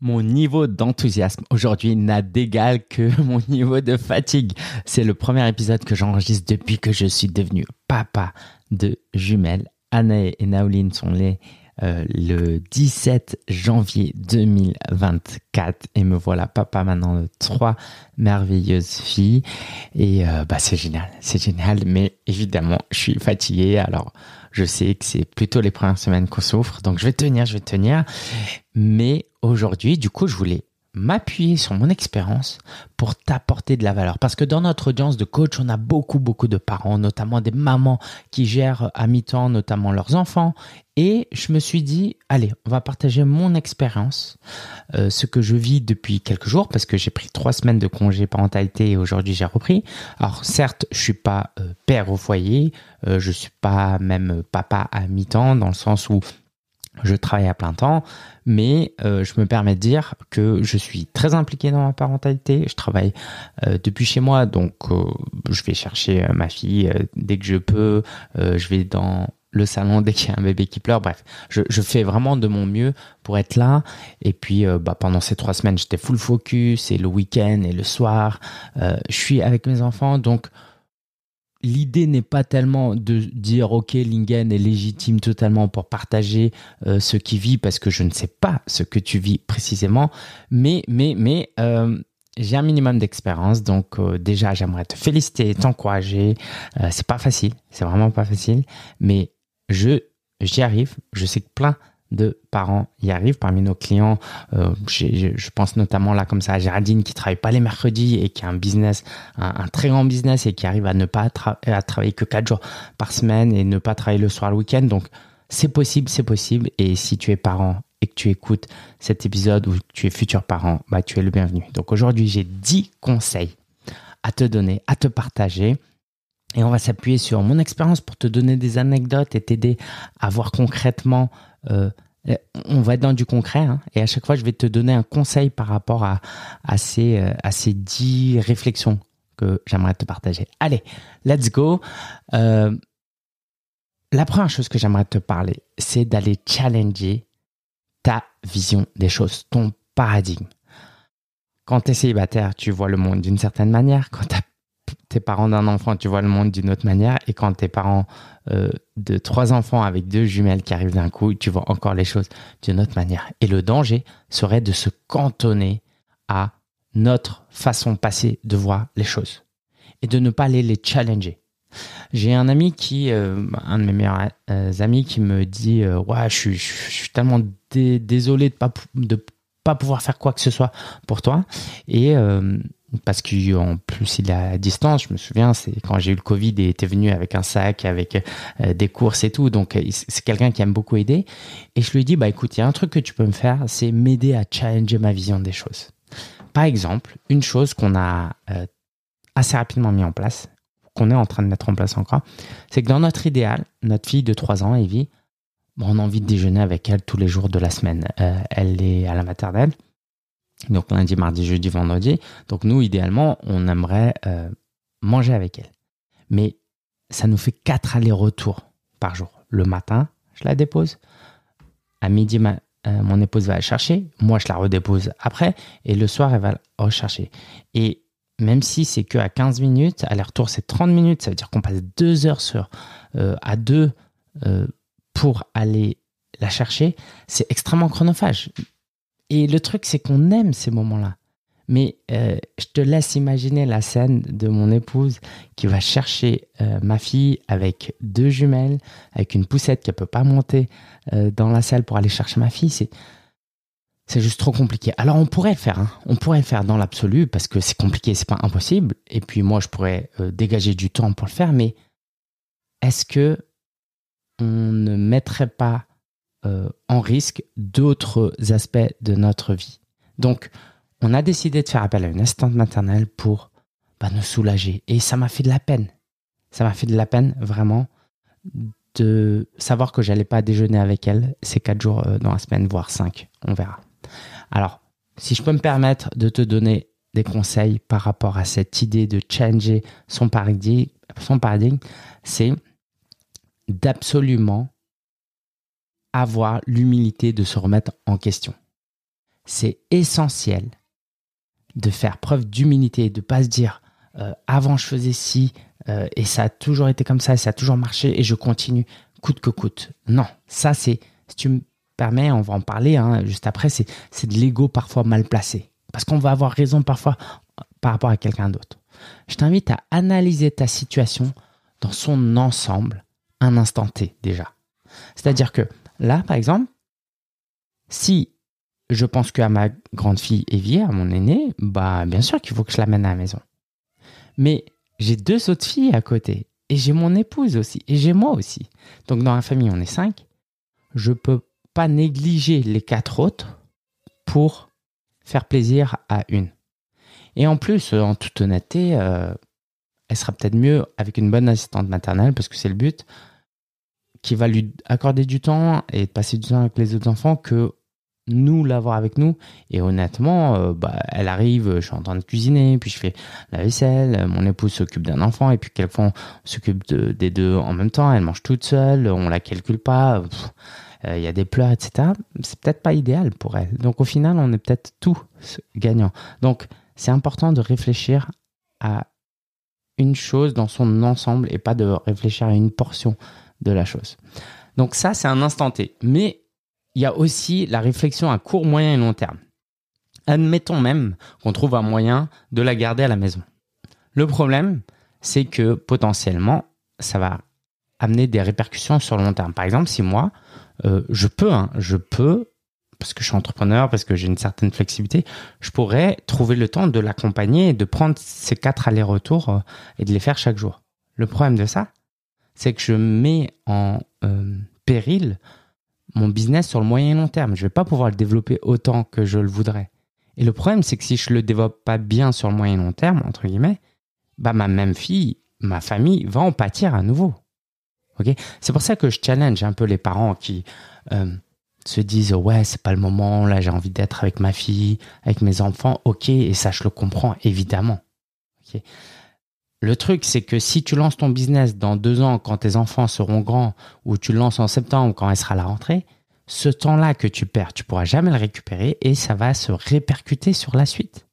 Mon niveau d'enthousiasme aujourd'hui n'a d'égal que mon niveau de fatigue. C'est le premier épisode que j'enregistre depuis que je suis devenu papa de jumelles. Anna et Naoline sont les euh, le 17 janvier 2024 et me voilà papa maintenant de trois merveilleuses filles. Et euh, bah c'est génial, c'est génial. Mais évidemment je suis fatigué. Alors je sais que c'est plutôt les premières semaines qu'on souffre donc je vais tenir, je vais tenir. Mais aujourd'hui du coup je voulais m'appuyer sur mon expérience pour t'apporter de la valeur. Parce que dans notre audience de coach, on a beaucoup, beaucoup de parents, notamment des mamans qui gèrent à mi-temps, notamment leurs enfants. Et je me suis dit, allez, on va partager mon expérience, euh, ce que je vis depuis quelques jours, parce que j'ai pris trois semaines de congé parentalité et aujourd'hui j'ai repris. Alors certes, je suis pas euh, père au foyer, euh, je suis pas même papa à mi-temps, dans le sens où je travaille à plein temps, mais euh, je me permets de dire que je suis très impliqué dans ma parentalité. Je travaille euh, depuis chez moi, donc euh, je vais chercher ma fille dès que je peux. je vais dans le salon dès qu'il y a un bébé qui pleure. Bref, je, fais vraiment de mon mieux pour être là. Et puis, bah, pendant ces trois semaines, j'étais full focus. Et le week-end et le soir, je suis avec mes enfants, donc l'idée n'est pas tellement de dire ok Lingen est légitime totalement pour partager euh, ce qu'il vit parce que je ne sais pas ce que tu vis précisément. Mais mais mais euh, j'ai un minimum d'expérience donc euh, déjà j'aimerais te féliciter t'encourager. C'est pas facile c'est vraiment pas facile mais je j'y arrive. Je sais que plein de parents y arrivent. Parmi nos clients, euh, je pense notamment là comme ça à Géraldine qui travaille pas les mercredis et qui a un business, un, très grand business et qui arrive à ne pas travailler que quatre jours par semaine et ne pas travailler le soir le week-end. Donc c'est possible, c'est possible. Et si tu es parent et que tu écoutes cet épisode ou tu es futur parent, bah tu es le bienvenu. Donc aujourd'hui j'ai 10 conseils à te donner, à te partager. Et on va s'appuyer sur mon expérience pour te donner des anecdotes et t'aider à voir concrètement euh, on va être dans du concret hein, et à chaque fois je vais te donner un conseil par rapport à, ces, euh, à ces dix réflexions que j'aimerais te partager. Allez, let's go. Euh, la première chose que j'aimerais te parler, c'est d'aller challenger ta vision des choses, ton paradigme. Quand tu es célibataire, tu vois le monde d'une certaine manière. Quand tu t'es parent d'un enfant, tu vois le monde d'une autre manière. Et quand t'es parent euh, de trois enfants avec deux jumelles qui arrivent d'un coup, tu vois encore les choses d'une autre manière. Et le danger serait de se cantonner à notre façon passée de voir les choses et de ne pas aller les challenger. J'ai un ami qui, euh, un de mes meilleurs euh, amis, qui me dit ouais, je suis, tellement désolé de pas de pas pouvoir faire quoi que ce soit pour toi. Et parce qu'en plus il est à distance. Je me souviens, c'est quand j'ai eu le Covid et était venu avec un sac, avec euh, des courses et tout. Donc c'est quelqu'un qui aime beaucoup aider. Et je lui dis bah écoute, il y a un truc que tu peux me faire, c'est m'aider à challenger ma vision des choses. Par exemple, une chose qu'on a euh, assez rapidement mis en place, qu'on est en train de mettre en place encore, c'est que dans notre idéal, notre fille de 3 ans, Evie, on a envie de déjeuner avec elle tous les jours de la semaine. Euh, elle est à la maternelle. Donc lundi, mardi, jeudi, vendredi. Donc nous, idéalement, on aimerait euh, manger avec elle. Mais ça nous fait quatre allers-retours par jour. Le matin, je la dépose. À midi, euh, mon épouse va la chercher. Moi, je la redépose après. Et le soir, elle va la rechercher. Et même si c'est que à 15 minutes, aller-retour, c'est 30 minutes. Ça veut dire qu'on passe deux heures sur, euh, à deux pour aller la chercher. C'est extrêmement chronophage. Et le truc, c'est qu'on aime ces moments-là. Mais euh, je te laisse imaginer la scène de mon épouse qui va chercher euh, ma fille avec deux jumelles, avec une poussette qui ne peut pas monter euh, dans la salle pour aller chercher ma fille. C'est, c'est juste trop compliqué. Alors on pourrait le faire, hein. on pourrait le faire dans l'absolu parce que c'est compliqué, c'est pas impossible. Et puis moi, je pourrais dégager du temps pour le faire. Mais est-ce que on ne mettrait pas euh, en risque d'autres aspects de notre vie. Donc, on a décidé de faire appel à une assistante maternelle pour bah, nous soulager. Et ça m'a fait de la peine. Ça m'a fait de la peine, vraiment, de savoir que j'allais pas déjeuner avec elle ces quatre jours euh, dans la semaine, voire cinq. On verra. Alors, si je peux me permettre de te donner des conseils par rapport à cette idée de changer son son paradigme c'est d'absolument avoir l'humilité de se remettre en question. c'est essentiel de faire preuve d'humilité, de pas se dire euh, avant je faisais ci euh, et ça a toujours été comme ça et ça a toujours marché et je continue coûte que coûte. Non, ça c'est, si tu me permets, on va en parler hein, juste après, c'est, c'est de l'ego parfois mal placé. Parce qu'on va avoir raison parfois par rapport à quelqu'un d'autre. Je t'invite à analyser ta situation dans son ensemble, un instant T déjà. C'est-à-dire que là, par exemple, si je pense qu'à ma grande fille Evie, à mon aîné, bah bien sûr qu'il faut que je l'amène à la maison. Mais j'ai deux autres filles à côté. Et j'ai mon épouse aussi. Et j'ai moi aussi. Donc dans la famille, on est cinq. Je peux pas négliger les quatre autres pour faire plaisir à une. Et en plus, en toute honnêteté, euh, elle sera peut-être mieux avec une bonne assistante maternelle, parce que c'est le but, qui va lui accorder du temps et passer du temps avec les autres enfants que nous l'avoir avec nous. Et honnêtement, euh, bah, elle arrive, je suis en train de cuisiner, puis je fais la vaisselle, mon épouse s'occupe d'un enfant, et puis quelquefois on s'occupe des deux en même temps, elle mange toute seule, on la calcule pas, euh, il y a des pleurs, etc. C'est peut-être pas idéal pour elle. Donc au final, on est peut-être tout gagnant. Donc c'est important de réfléchir à une chose dans son ensemble et pas de réfléchir à une portion de la chose. Donc ça, c'est un instant T. Mais il y a aussi la réflexion à court, moyen et long terme. Admettons même qu'on trouve un moyen de la garder à la maison. Le problème, c'est que potentiellement, ça va amener des répercussions sur le long terme. Par exemple, si moi, euh, je peux, hein, je peux, parce que je suis entrepreneur, parce que j'ai une certaine flexibilité, je pourrais trouver le temps de l'accompagner et de prendre ces quatre allers-retours euh, et de les faire chaque jour. Le problème de ça, c'est que je mets en euh, péril mon business sur le moyen et long terme. Je vais pas pouvoir le développer autant que je le voudrais. Et le problème, c'est que si je le développe pas bien sur le moyen et long terme, entre guillemets, bah ma même fille, ma famille va en pâtir à nouveau. Ok? C'est pour ça que je challenge un peu les parents qui euh, se disent ouais c'est pas le moment, là j'ai envie d'être avec ma fille, avec mes enfants. Ok, et ça je le comprends évidemment. Ok? Le truc, c'est que si tu lances ton business dans deux ans, quand tes enfants seront grands, ou tu le lances en septembre, quand elle sera la rentrée, ce temps-là que tu perds, tu pourras jamais le récupérer et ça va se répercuter sur la suite.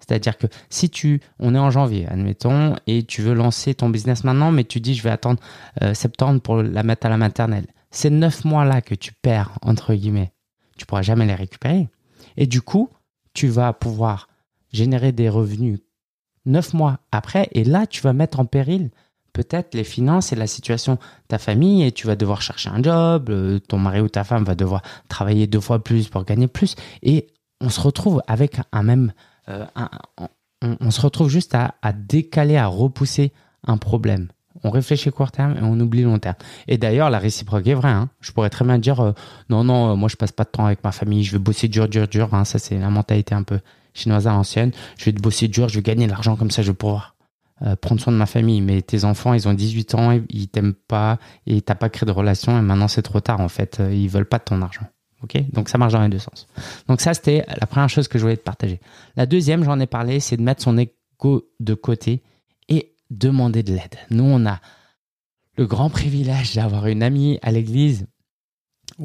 C'est-à-dire que si tu, on est en janvier, admettons, et tu veux lancer ton business maintenant, mais tu dis je vais attendre euh, septembre pour la mettre à la maternelle, ces neuf mois-là que tu perds entre guillemets, tu pourras jamais les récupérer. Et du coup, tu vas pouvoir générer des revenus neuf mois après, et là, tu vas mettre en péril peut-être les finances et la situation de ta famille, et tu vas devoir chercher un job, euh, ton mari ou ta femme va devoir travailler deux fois plus pour gagner plus, et on se retrouve avec un même... Euh, on, se retrouve juste à, décaler, à repousser un problème. On réfléchit court terme et on oublie long terme. Et d'ailleurs, la réciproque est vraie. Hein. Je pourrais très bien dire euh, non, non, moi je passe pas de temps avec ma famille, je vais bosser dur, dur, dur. Hein. Ça, c'est la mentalité un peu chinoise à l'ancienne. Je vais te bosser dur, je vais gagner de l'argent comme ça, je vais pouvoir euh, prendre soin de ma famille. Mais tes enfants, ils ont 18 ans, ils t'aiment pas et t'as pas créé de relation et maintenant c'est trop tard en fait. Euh, ils veulent pas de ton argent. Donc ça marche dans les deux sens. Donc ça, c'était la première chose que je voulais te partager. La deuxième, j'en ai parlé, c'est de mettre son égo de côté et demander de l'aide. Nous, on a le grand privilège d'avoir une amie à l'église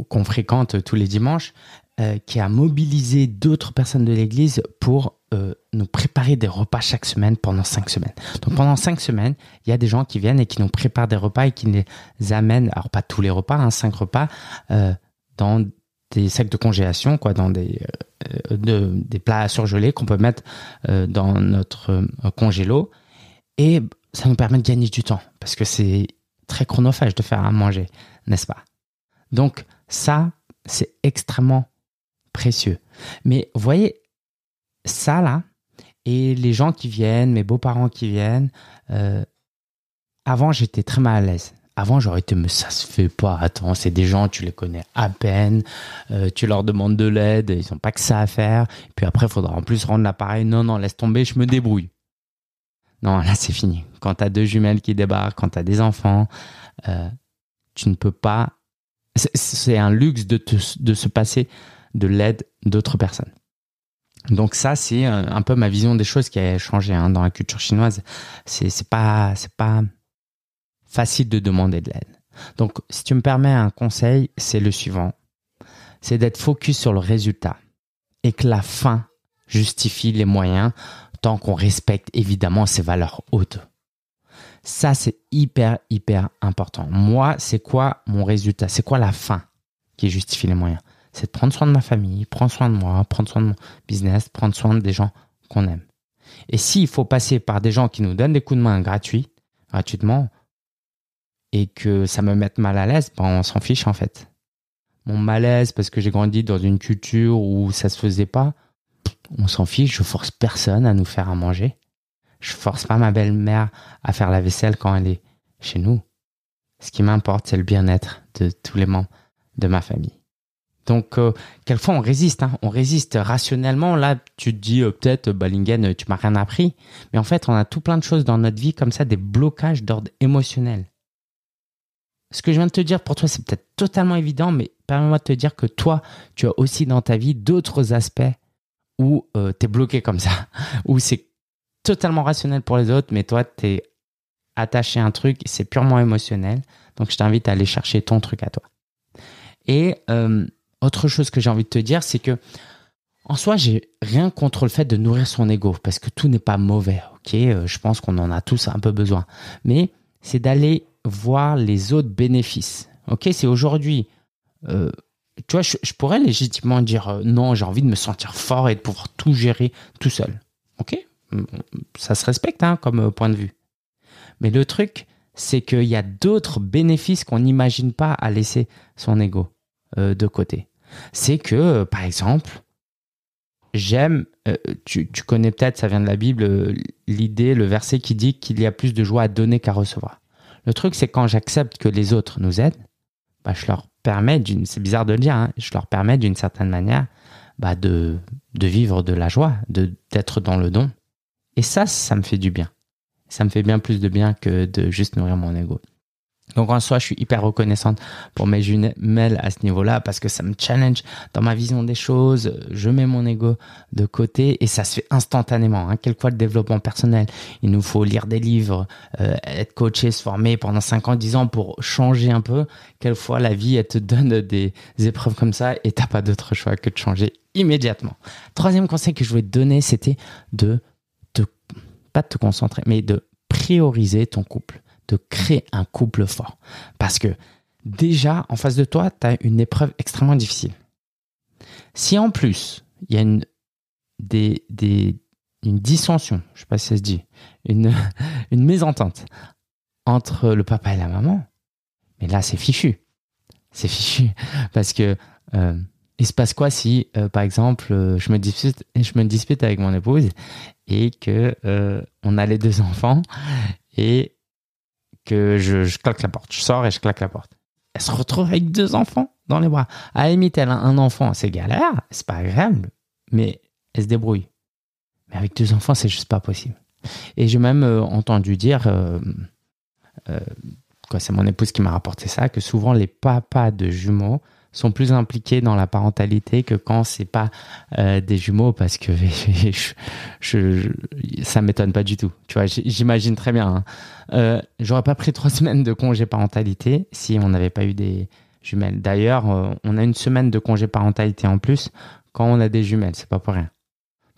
qu'on fréquente tous les dimanches. Euh, qui a mobilisé d'autres personnes de l'Église pour euh, nous préparer des repas chaque semaine pendant cinq semaines. Donc pendant cinq semaines, il y a des gens qui viennent et qui nous préparent des repas et qui les amènent, alors pas tous les repas, hein, cinq repas, euh, dans des sacs de congélation, quoi, dans des, de, des plats surgelés qu'on peut mettre dans notre congélo. Et ça nous permet de gagner du temps parce que c'est très chronophage de faire à manger, n'est-ce pas? Donc ça, c'est extrêmement précieux. Mais voyez, ça là, et les gens qui viennent, mes beaux-parents qui viennent, euh, avant j'étais très mal à l'aise. Avant j'aurais été, mais ça se fait pas. Attends, c'est des gens, tu les connais à peine, euh, tu leur demandes de l'aide, ils n'ont pas que ça à faire. puis après, il faudra en plus rendre l'appareil. Non, non, laisse tomber, je me débrouille. Non, là c'est fini. Quand tu as deux jumelles qui débarquent, quand tu as des enfants, euh, tu ne peux pas. C'est un luxe de, de se passer de l'aide d'autres personnes. Donc ça, c'est euh, un peu ma vision des choses qui a changé hein, dans la culture chinoise. C'est pas c'est pas facile de demander de l'aide. Donc si tu me permets un conseil, c'est le suivant. C'est d'être focus sur le résultat. et que la fin justifie les moyens tant qu'on respecte évidemment ces valeurs hautes. Ça, c'est hyper, hyper important. Moi, c'est quoi mon résultat? C'est quoi la fin qui justifie les moyens? C'est de prendre soin de ma famille, prendre soin de moi, prendre soin de mon business, prendre soin des gens qu'on aime. Et s'il faut passer par des gens qui nous donnent des coups de main gratuits, gratuitement, et que ça me mette mal à l'aise, ben on s'en fiche en fait. Mon malaise parce que j'ai grandi dans une culture où ça se faisait pas, on s'en fiche, je force personne à nous faire à manger. Je force pas ma belle-mère à faire la vaisselle quand elle est chez nous. Ce qui m'importe, c'est le bien-être de tous les membres de ma famille. Donc, euh, quelquefois, on résiste. Hein. On résiste rationnellement. Là, tu te dis, euh, peut-être, Balingen, tu m'as rien appris. Mais en fait, on a tout plein de choses dans notre vie, comme ça, des blocages d'ordre émotionnel. Ce que je viens de te dire, pour toi, c'est peut-être totalement évident, mais permets-moi de te dire que toi, tu as aussi dans ta vie d'autres aspects où euh, tu es bloqué comme ça, où c'est totalement rationnel pour les autres, mais toi, tu es attaché à un truc, c'est purement émotionnel. Donc, je t'invite à aller chercher ton truc à toi. Et euh, autre chose que j'ai envie de te dire, c'est que en soi, j'ai rien contre le fait de nourrir son ego, parce que tout n'est pas mauvais, ok? Euh, Je pense qu'on en a tous un peu besoin. Mais c'est d'aller voir les autres bénéfices. Ok, c'est aujourd'hui. Euh, tu vois, je, pourrais légitimement dire euh, non, j'ai envie de me sentir fort et de pouvoir tout gérer tout seul. Ok, ça se respecte hein, comme point de vue. Mais le truc, c'est qu'il y a d'autres bénéfices qu'on n'imagine pas à laisser son ego de côté. C'est que, par exemple, j'aime, tu, tu, connais peut-être, ça vient de la Bible, l'idée, le verset qui dit qu'il y a plus de joie à donner qu'à recevoir. Le truc, c'est quand j'accepte que les autres nous aident, bah, je leur permets, d'une, c'est bizarre de le dire, hein, je leur permets d'une certaine manière bah, de, de vivre de la joie, de, d'être dans le don. Et ça, ça me fait du bien. Ça me fait bien plus de bien que de juste nourrir mon ego. Donc en soi, je suis hyper reconnaissante pour mes jumelles à ce niveau-là parce que ça me challenge dans ma vision des choses. Je mets mon ego de côté et ça se fait instantanément. Hein. Quelquefois le développement personnel, il nous faut lire des livres, euh, être coaché, se former pendant 5 ans, 10 ans pour changer un peu. Quelquefois la vie, elle te donne des épreuves comme ça et t'as pas d'autre choix que de changer immédiatement. Troisième conseil que je voulais te donner, c'était de te, pas de te concentrer, mais de prioriser ton couple de créer un couple fort. Parce que déjà, en face de toi, tu as une épreuve extrêmement difficile. Si en plus, il y a une, des, des, une dissension, je ne sais pas si ça se dit, une, une mésentente entre le papa et la maman, mais là, c'est fichu. C'est fichu. Parce que euh, il se passe quoi si, euh, par exemple, euh, je me dispute, je me dispute avec mon épouse et que on a les deux enfants et que je, claque la porte. Je sors et je claque la porte. Elle se retrouve avec deux enfants dans les bras. À la limite, elle a un enfant, c'est galère, c'est pas agréable, mais elle se débrouille. Mais avec deux enfants, c'est juste pas possible. Et j'ai même euh, entendu dire, euh, euh, c'est mon épouse qui m'a rapporté ça, que souvent les papas de jumeaux sont plus impliqués dans la parentalité que quand c'est pas euh, des jumeaux parce que je, je, ça m'étonne pas du tout. Tu vois, j'imagine très bien. Hein. Euh, J'aurais pas pris trois semaines de congé parentalité si on n'avait pas eu des jumelles. D'ailleurs, euh, on a une semaine de congé parentalité en plus quand on a des jumelles. C'est pas pour rien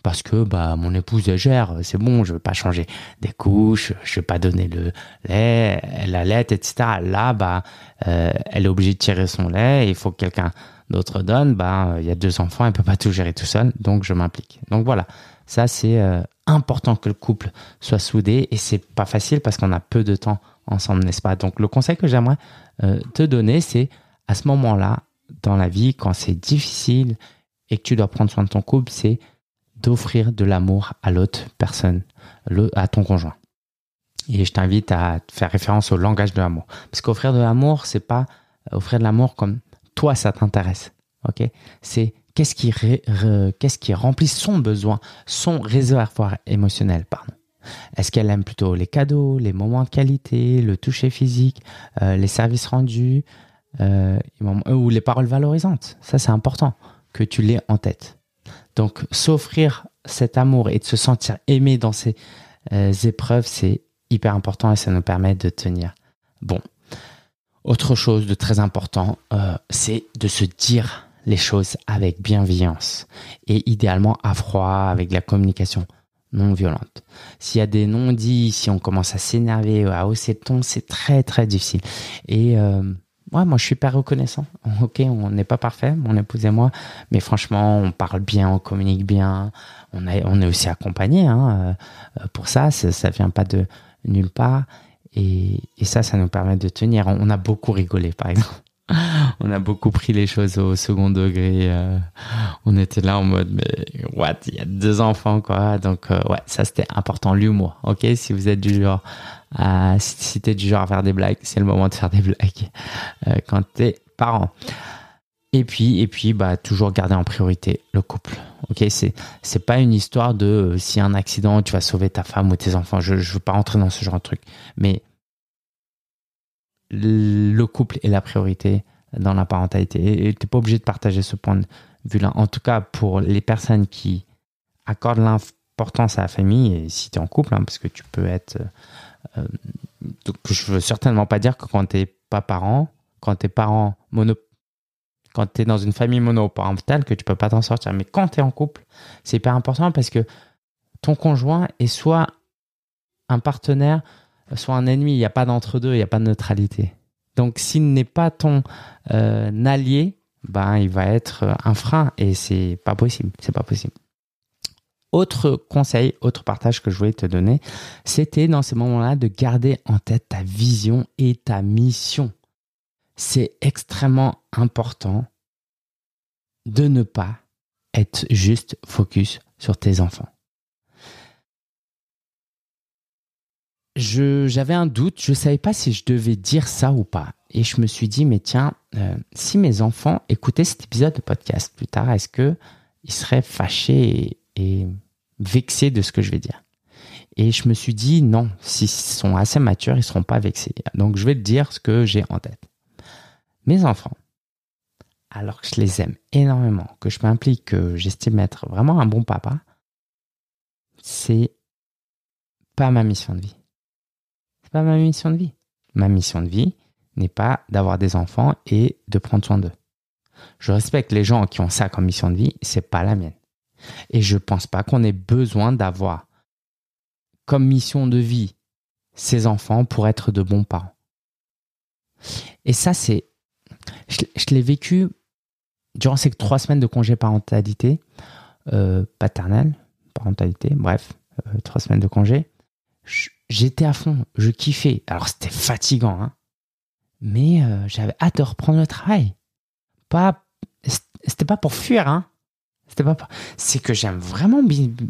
parce que bah mon épouse gère, c'est bon, je veux pas changer des couches, je veux pas donner le lait, la lait, etc. Là, bah euh, elle est obligée de tirer son lait, il faut que quelqu'un d'autre donne. Bah il y a deux enfants, elle peut pas tout gérer tout seul, donc je m'implique. Donc voilà, ça c'est euh, important que le couple soit soudé et c'est pas facile parce qu'on a peu de temps ensemble, n'est-ce pas? Donc le conseil que j'aimerais euh, te donner, c'est à ce moment-là dans la vie, quand c'est difficile et que tu dois prendre soin de ton couple, c'est d'offrir de l'amour à l'autre personne, à ton conjoint. Et je t'invite à faire référence au langage de l'amour. Parce qu'offrir de l'amour, c'est pas offrir de l'amour comme toi, ça t'intéresse. Ok? C'est qu'est-ce qui, remplit son besoin, son réservoir émotionnel, pardon. Est-ce qu'elle aime plutôt les cadeaux, les moments de qualité, le toucher physique, euh, les services rendus euh, ou les paroles valorisantes? Ça, c'est important que tu l'aies en tête. Donc, s'offrir cet amour et de se sentir aimé dans ces euh, épreuves, c'est hyper important et ça nous permet de tenir. Bon. Autre chose de très important, euh, c'est de se dire les choses avec bienveillance et idéalement à froid, avec la communication non violente. S'il y a des non-dits, si on commence à s'énerver, à hausser le ton, c'est très très difficile. Et euh, ouais, moi je suis pas reconnaissant. Ok, on n'est pas parfait, mon épouse et moi, mais franchement, on parle bien, on communique bien, on, on est aussi accompagné hein, euh, pour ça, ça, ça vient pas de nulle part. Et, et, ça, ça nous permet de tenir. On a beaucoup rigolé, par exemple. on a beaucoup pris les choses au second degré. Euh, on était là en mode, mais what, il y a deux enfants, quoi. Donc, euh, ouais, ça c'était important, l'humour. Ok, si vous êtes du genre, à, si t'es du genre à faire des blagues, c'est le moment de faire des blagues euh, quand t'es parent. Et puis, et puis, bah, toujours garder en priorité le couple. Ok, c'est c'est pas une histoire de si y a un accident, tu vas sauver ta femme ou tes enfants. Je je veux pas rentrer dans ce genre de truc, mais le couple est la priorité dans la parentalité. Et tu n'es pas obligé de partager ce point de vue-là. En tout cas, pour les personnes qui accordent l'importance à la famille, et si tu es en couple, hein, parce que tu peux être... Euh, donc je veux certainement pas dire que quand tu n'es pas parent, quand tu es parent mono... Quand tu es dans une famille monoparentale, que tu peux pas t'en sortir. Mais quand tu es en couple, c'est hyper important parce que ton conjoint est soit un partenaire soit un ennemi. Il n'y a pas d'entre-deux, il n'y a pas de neutralité. Donc, s'il n'est pas ton euh, allié, ben, il va être un frein et c'est pas possible. C'est pas possible. Autre conseil, autre partage que je voulais te donner, c'était dans ces moments-là de garder en tête ta vision et ta mission. C'est extrêmement important de ne pas être juste focus sur tes enfants. j'avais un doute, je ne savais pas si je devais dire ça ou pas. Et je me suis dit, mais tiens, euh, si mes enfants écoutaient cet épisode de podcast plus tard, est-ce qu'ils seraient fâchés vexés de ce que je vais dire Et je me suis dit, non, s'ils sont assez matures, ils ne seront pas vexés. Donc je vais te dire ce que j'ai en tête. Mes enfants, alors que je les aime énormément, que je m'implique, que j'estime être vraiment un bon papa, c'est pas ma mission de vie pas ma mission de vie. Ma mission de vie n'est pas d'avoir des enfants et de prendre soin d'eux. Je respecte les gens qui ont ça comme mission de vie, c'est pas la mienne. Et je pense pas qu'on ait besoin d'avoir comme mission de vie ces enfants pour être de bons parents. Et ça, c'est, je, l'ai vécu durant ces trois semaines de congé parentalité, euh, paternelle, parentalité, bref, euh, trois semaines de congé j'étais à fond, je kiffais. Alors c'était fatigant, hein. mais euh, j'avais hâte de reprendre le travail. Pas, c'était pas pour fuir, hein. C'était pas, c'est que j'aime vraiment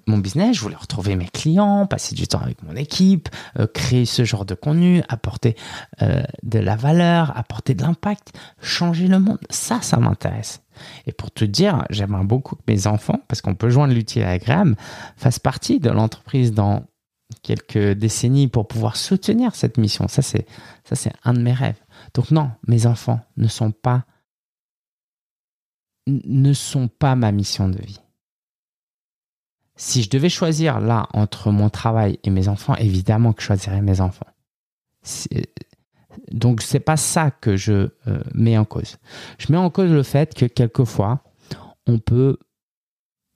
mon business. Je voulais retrouver mes clients, passer du temps avec mon équipe, euh, créer ce genre de contenu, apporter euh, de la valeur, apporter de l'impact, changer le monde. Ça, ça m'intéresse. Et pour te dire, j'aimerais beaucoup que mes enfants, parce qu'on peut joindre l'utile à l'agréable, fassent partie de l'entreprise dans quelques décennies pour pouvoir soutenir cette mission. Ça, c'est, ça, c'est un de mes rêves. Donc non, mes enfants ne sont pas, ne sont pas ma mission de vie. Si je devais choisir là entre mon travail et mes enfants, évidemment que je choisirais mes enfants. Donc c'est pas ça que je euh, mets en cause. Je mets en cause le fait que quelquefois on peut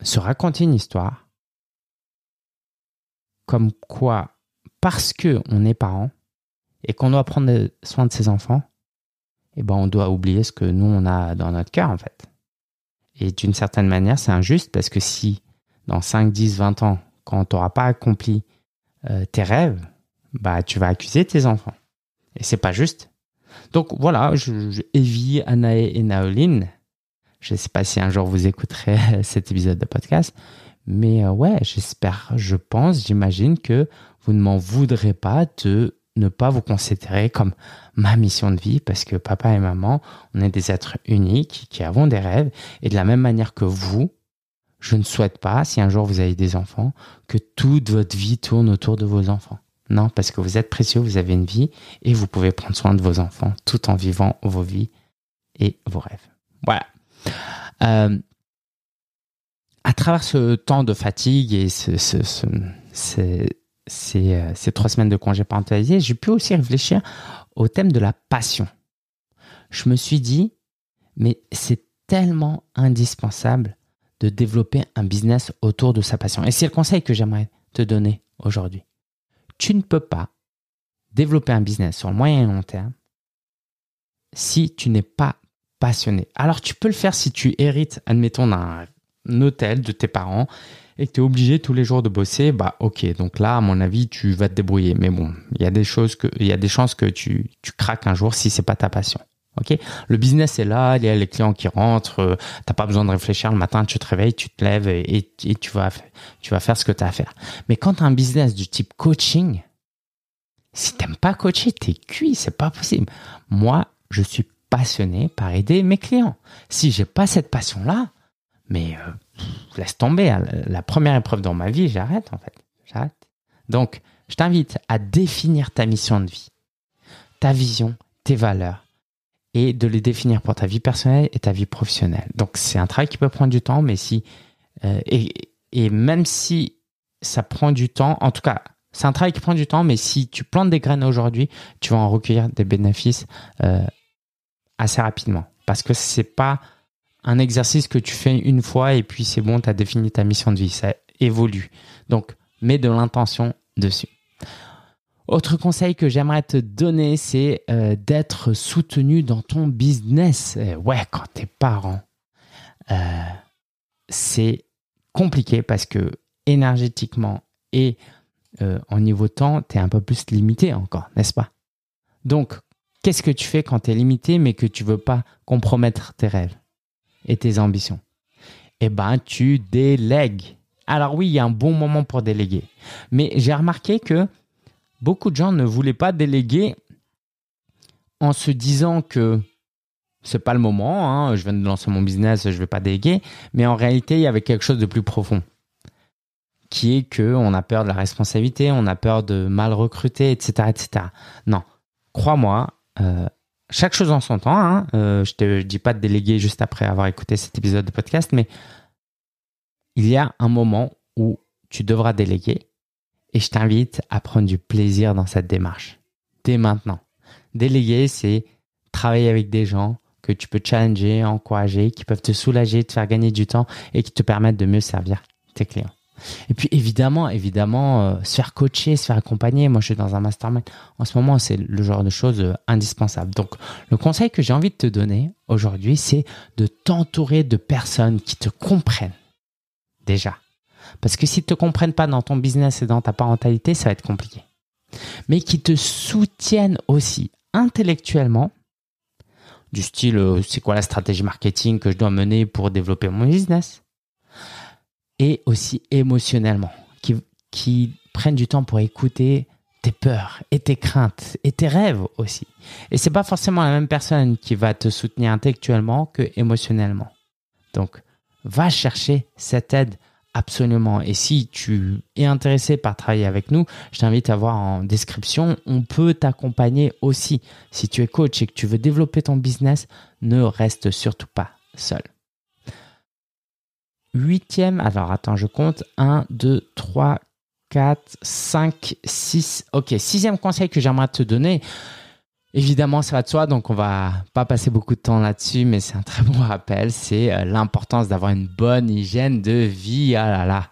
se raconter une histoire comme quoi, parce que on est parent et qu'on doit prendre soin de ses enfants, eh ben on doit oublier ce que nous on a dans notre cœur en fait. Et d'une certaine manière, c'est injuste parce que si dans 5, 10, 20 ans, quand tu n'auras pas accompli euh, tes rêves, bah tu vas accuser tes enfants. Et c'est pas juste. Donc voilà, je, je Evie, et Naoline, je ne sais pas si un jour vous écouterez cet épisode de podcast, mais euh, ouais, j'espère, je pense, j'imagine que vous ne m'en voudrez pas de ne pas vous considérer comme ma mission de vie parce que papa et maman, on est des êtres uniques qui avons des rêves et de la même manière que vous, je ne souhaite pas, si un jour vous avez des enfants, que toute votre vie tourne autour de vos enfants. Non, parce que vous êtes précieux, vous avez une vie et vous pouvez prendre soin de vos enfants tout en vivant vos vies et vos rêves. Voilà. Euh, à travers ce temps de fatigue et ce, euh, ces, trois semaines de congé parentalisé, j'ai pu aussi réfléchir au thème de la passion. Je me suis dit, mais c'est tellement indispensable de développer un business autour de sa passion. Et c'est le conseil que j'aimerais te donner aujourd'hui. Tu ne peux pas développer un business sur le moyen et long terme si tu n'es pas passionné. Alors tu peux le faire si tu hérites, admettons, d'un hôtel de tes parents et que tu es obligé tous les jours de bosser, bah ok, donc là, à mon avis, tu vas te débrouiller. Mais bon, il y a des choses que, il y a des chances que tu, tu craques un jour si c'est pas ta passion. Ok, le business est là, il y a les clients qui rentrent, euh, t'as pas besoin de réfléchir le matin, tu te réveilles, tu te lèves et, et, tu vas tu vas faire ce que tu as à faire. Mais quand as un business du type coaching, si t'aimes pas coacher, t'es cuit, c'est pas possible. Moi, je suis passionné par aider mes clients. Si j'ai pas cette passion là, mais euh, laisse tomber. Hein. La première épreuve dans ma vie, j'arrête en fait. J'arrête. Donc, je t'invite à définir ta mission de vie, ta vision, tes valeurs et de les définir pour ta vie personnelle et ta vie professionnelle. Donc c'est un travail qui peut prendre du temps, mais si euh, et, même si ça prend du temps, en tout cas c'est un travail qui prend du temps, mais si tu plantes des graines aujourd'hui, tu vas en recueillir des bénéfices euh, assez rapidement, parce que c'est pas un exercice que tu fais une fois et puis c'est bon, tu as défini ta mission de vie, ça évolue. Donc mets de l'intention dessus. Autre conseil que j'aimerais te donner, c'est euh, d'être soutenu dans ton business. Euh, ouais, quand t'es parent, euh, c'est compliqué parce que énergétiquement et en niveau temps, tu es un peu plus limité encore, n'est-ce pas? Donc, qu'est-ce que tu fais quand tu es limité mais que tu veux pas compromettre tes rêves? Et tes ambitions Eh ben, tu délègues. Alors oui, il y a un bon moment pour déléguer. Mais j'ai remarqué que beaucoup de gens ne voulaient pas déléguer en se disant que c'est pas le moment, hein, je viens de lancer mon business, je vais pas déléguer, mais en réalité, il y avait quelque chose de plus profond qui est que on a peur de la responsabilité, on a peur de mal recruter, etc., etc. Non, crois-moi, euh, chaque chose en son temps. Hein, euh, je te dis pas de déléguer juste après avoir écouté cet épisode de podcast, mais il y a un moment où tu devras déléguer et je t'invite à prendre du plaisir dans cette démarche. Dès maintenant. Déléguer, c'est travailler avec des gens que tu peux challenger, encourager, qui peuvent te soulager, te faire gagner du temps et qui te permettent de mieux servir tes clients. Et puis évidemment, évidemment, euh, se faire coacher, se faire accompagner. Moi, je suis dans un mastermind. En ce moment, c'est le genre de choses euh, indispensables. Donc, le conseil que j'ai envie de te donner aujourd'hui, c'est de t'entourer de personnes qui te comprennent déjà. Parce que s'ils ne te comprennent pas dans ton business et dans ta parentalité, ça va être compliqué. Mais qui te soutiennent aussi intellectuellement, du style euh, c'est quoi la stratégie marketing que je dois mener pour développer mon business, et aussi émotionnellement, qui, qui prennent du temps pour écouter tes peurs et tes craintes et tes rêves aussi. Et c'est pas forcément la même personne qui va te soutenir intellectuellement que émotionnellement. Donc, va chercher cette aide Absolument. Et si tu es intéressé par travailler avec nous, je t'invite à voir en description. On peut t'accompagner aussi. Si tu es coach et que tu veux développer ton business, ne reste surtout pas seul. Huitième, alors attends, je compte. 1, 2, 3, 4, 5, 6. Ok, sixième conseil que j'aimerais te donner. Évidemment, ça va de soi, donc on va pas passer beaucoup de temps là-dessus, mais c'est un très bon rappel. C'est euh, l'importance d'avoir une bonne hygiène de vie. Ah là là,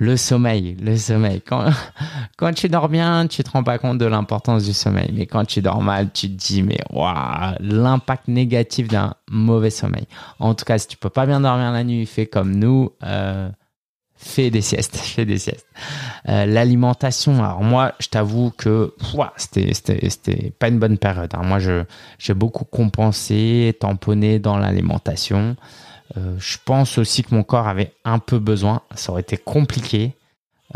le sommeil, le sommeil. Quand, tu dors bien, tu te rends pas compte de l'importance du sommeil, mais quand tu dors mal, tu te dis mais waouh, l'impact négatif d'un mauvais sommeil. En tout cas, si tu peux pas bien dormir la nuit, fais comme nous. Euh, fais des siestes, fais des siestes. Euh, l'alimentation, alors moi, je t'avoue que c'était c'était pas une bonne période. Hein. Moi, je j'ai beaucoup compensé, tamponné dans l'alimentation. Euh, je pense aussi que mon corps avait un peu besoin. Ça aurait été compliqué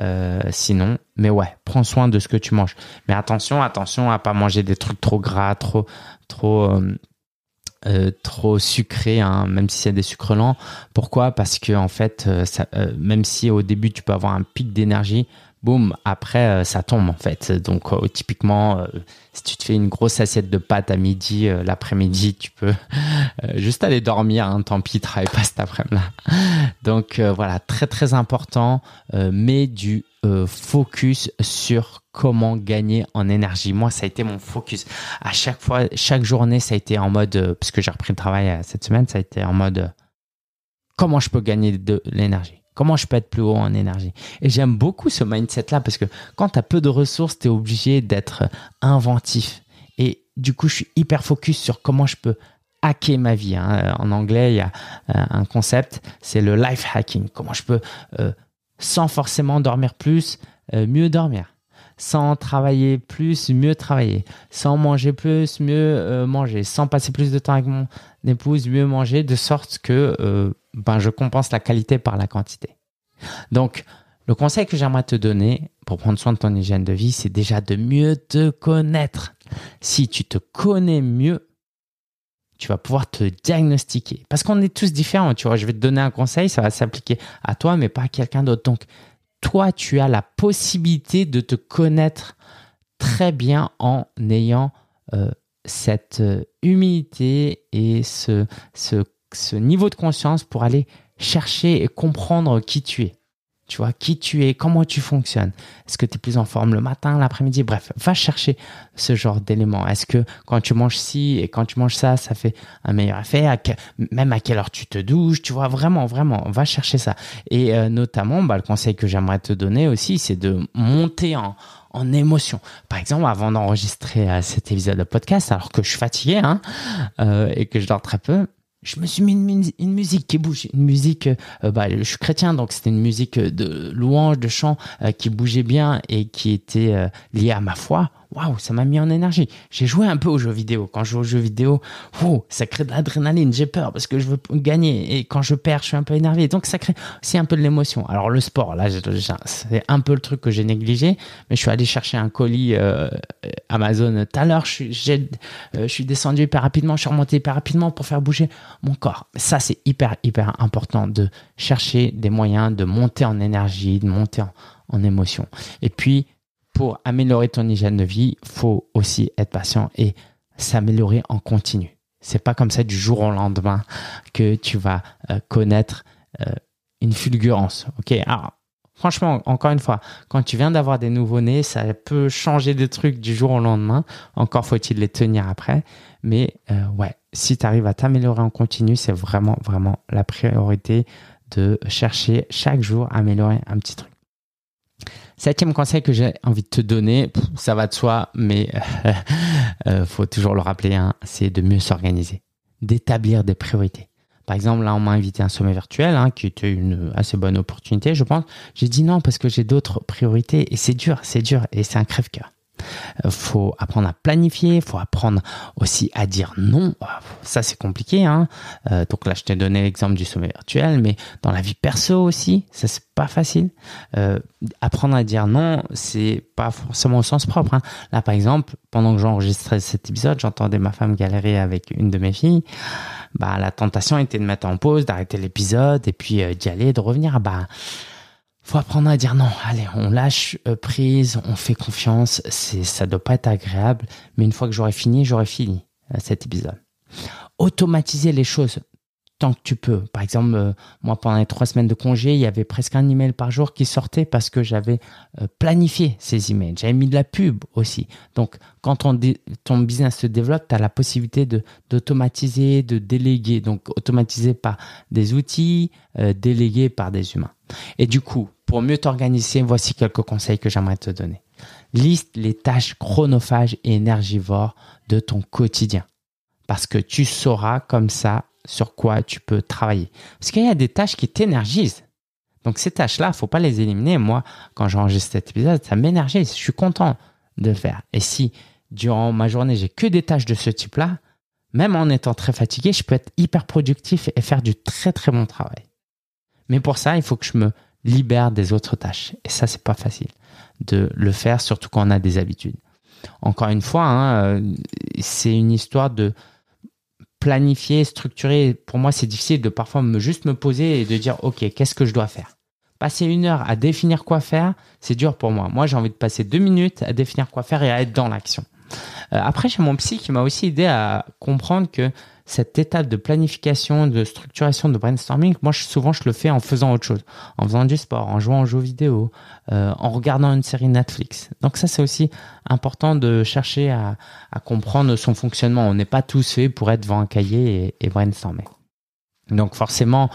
euh, sinon. Mais ouais, prends soin de ce que tu manges. Mais attention, attention à pas manger des trucs trop gras, trop trop euh, trop sucré, hein, même si c'est des sucres lents. Pourquoi? Parce que en fait, même si au début tu peux avoir un pic d'énergie, boum, après euh, ça tombe en fait. Donc euh, typiquement, euh, si tu te fais une grosse assiette de pâtes à midi, l'après-midi, tu peux juste aller dormir. Hein, tant pis, travaille pas cet après-midi. Donc voilà, très très important, mais du focus sur comment gagner en énergie. Moi, ça a été mon focus. À chaque fois, chaque journée, ça a été en mode, puisque j'ai repris le travail cette semaine, ça a été en mode comment je peux gagner de l'énergie Comment je peux être plus haut en énergie? Et j'aime beaucoup ce mindset-là parce que quand tu as peu de ressources, tu es obligé d'être inventif. Et du coup, je suis hyper focus sur comment je peux hacker ma vie. Hein. En anglais, il y a euh, un concept, c'est le life hacking. Comment je peux, euh, sans forcément dormir plus, euh, mieux dormir sans travailler plus, mieux travailler, sans manger plus, mieux manger, sans passer plus de temps avec mon épouse, mieux manger, de sorte que ben, je compense la qualité par la quantité. Donc, le conseil que j'aimerais te donner pour prendre soin de ton hygiène de vie, c'est déjà de mieux te connaître. Si tu te connais mieux, tu vas pouvoir te diagnostiquer. Parce qu'on est tous différents, tu vois. Je vais te donner un conseil, ça va s'appliquer à toi, mais pas à quelqu'un d'autre. Donc, toi, tu as la possibilité de te connaître très bien en ayant euh, cette euh, humilité et ce, ce ce niveau de conscience pour aller chercher et comprendre qui tu es. Tu vois, qui tu es, comment tu fonctionnes. Est-ce que tu es plus en forme le matin, l'après-midi? Bref, va chercher ce genre d'éléments. Est-ce que quand tu manges ci et quand tu manges ça, ça fait un meilleur effet? Même à quelle heure tu te douches? Tu vois, vraiment, vraiment, va chercher ça. Et euh, notamment, bah, le conseil que j'aimerais te donner aussi, c'est de monter en, émotion. Par exemple, avant d'enregistrer euh, cet épisode de podcast, alors que je suis fatigué hein, euh, et que je dors très peu, je me suis mis une, musique qui bouge, une musique, euh, bah, je suis chrétien, donc c'était une musique de louange, de chant euh, qui bougeait bien et qui était euh, liée à ma foi waouh, ça m'a mis en énergie. J'ai joué un peu aux jeux vidéo. Quand je joue aux jeux vidéo, ça crée de l'adrénaline. J'ai peur parce que je veux gagner. Et quand je perds, je suis un peu énervé. Donc ça crée aussi un peu de l'émotion. Alors le sport, là, c'est un peu le truc que j'ai négligé. Mais je suis allé chercher un colis euh, Amazon tout à l'heure. Je, euh, je suis descendu hyper rapidement. Je suis remonté hyper rapidement pour faire bouger mon corps. Ça, c'est hyper, hyper important de chercher des moyens de monter en énergie, de monter en émotion. Et puis, pour améliorer ton hygiène de vie, faut aussi être patient et s'améliorer en continu. C'est pas comme ça du jour au lendemain que tu vas euh, connaître euh, une fulgurance. Ok, alors franchement, encore une fois, quand tu viens d'avoir des nouveaux-nés, ça peut changer des trucs du jour au lendemain. Encore faut-il les tenir après. Mais euh, ouais, si tu arrives à t'améliorer en continu, c'est vraiment, vraiment la priorité de chercher chaque jour à améliorer un petit truc. Septième conseil que j'ai envie de te donner, ça va de soi, mais euh, faut toujours le rappeler, hein, c'est de mieux s'organiser, d'établir des priorités. Par exemple, là, on m'a invité à un sommet virtuel, hein, qui était une assez bonne opportunité, je pense. J'ai dit non parce que j'ai d'autres priorités et c'est dur, c'est dur et c'est un crève-cœur. Euh, faut apprendre à planifier, faut apprendre aussi à dire non. Ça c'est compliqué. Hein euh, donc là, je t'ai donné l'exemple du sommet virtuel, mais dans la vie perso aussi, ça c'est pas facile. Euh, apprendre à dire non, c'est pas forcément au sens propre. Hein. Là, par exemple, pendant que j'enregistrais cet épisode, j'entendais ma femme galérer avec une de mes filles. Bah, la tentation était de mettre en pause, d'arrêter l'épisode et puis d'y aller, de revenir. Bah faut apprendre à dire non. Allez, on lâche euh, prise, on fait confiance. C'est, ça doit pas être agréable, mais une fois que j'aurai fini, j'aurai fini euh, cet épisode. Automatiser les choses que tu peux. Par exemple, euh, moi, pendant les trois semaines de congé, il y avait presque un email par jour qui sortait parce que j'avais euh, planifié ces emails. J'avais mis de la pub aussi. Donc, quand ton, business se développe, tu as la possibilité d'automatiser, de déléguer. Donc, automatiser par des outils, euh, déléguer par des humains. Et du coup, pour mieux t'organiser, voici quelques conseils que j'aimerais te donner. Liste les tâches chronophages et énergivores de ton quotidien. Parce que tu sauras comme ça sur quoi tu peux travailler. Parce qu'il y a des tâches qui t'énergisent. Donc ces tâches-là, faut pas les éliminer. Moi, quand j'enregistre cet épisode, ça m'énergise. Je suis content de le faire. Et si durant ma journée, j'ai que des tâches de ce type-là, même en étant très fatigué, je peux être hyper productif et faire du très très bon travail. Mais pour ça, il faut que je me libère des autres tâches. Et ça, c'est pas facile de le faire, surtout quand on a des habitudes. Encore une fois, hein, euh, c'est une histoire de planifier, structurer. Pour moi, c'est difficile de parfois juste me poser et de dire, OK, qu'est-ce que je dois faire? passer une heure à définir quoi faire, c'est dur pour moi. Moi, j'ai envie de passer deux minutes à définir quoi faire et à être dans l'action. Euh, après, j'ai mon psy qui m'a aussi aidé à comprendre que cette étape de planification, de structuration, de brainstorming, moi, souvent, je le fais en faisant autre chose, en faisant du sport, en jouant aux jeux vidéo, euh, en regardant une série Netflix. Donc ça, c'est aussi important de chercher à, comprendre son fonctionnement. On n'est pas tous faits pour être devant un cahier et, brainstormer. Donc forcément,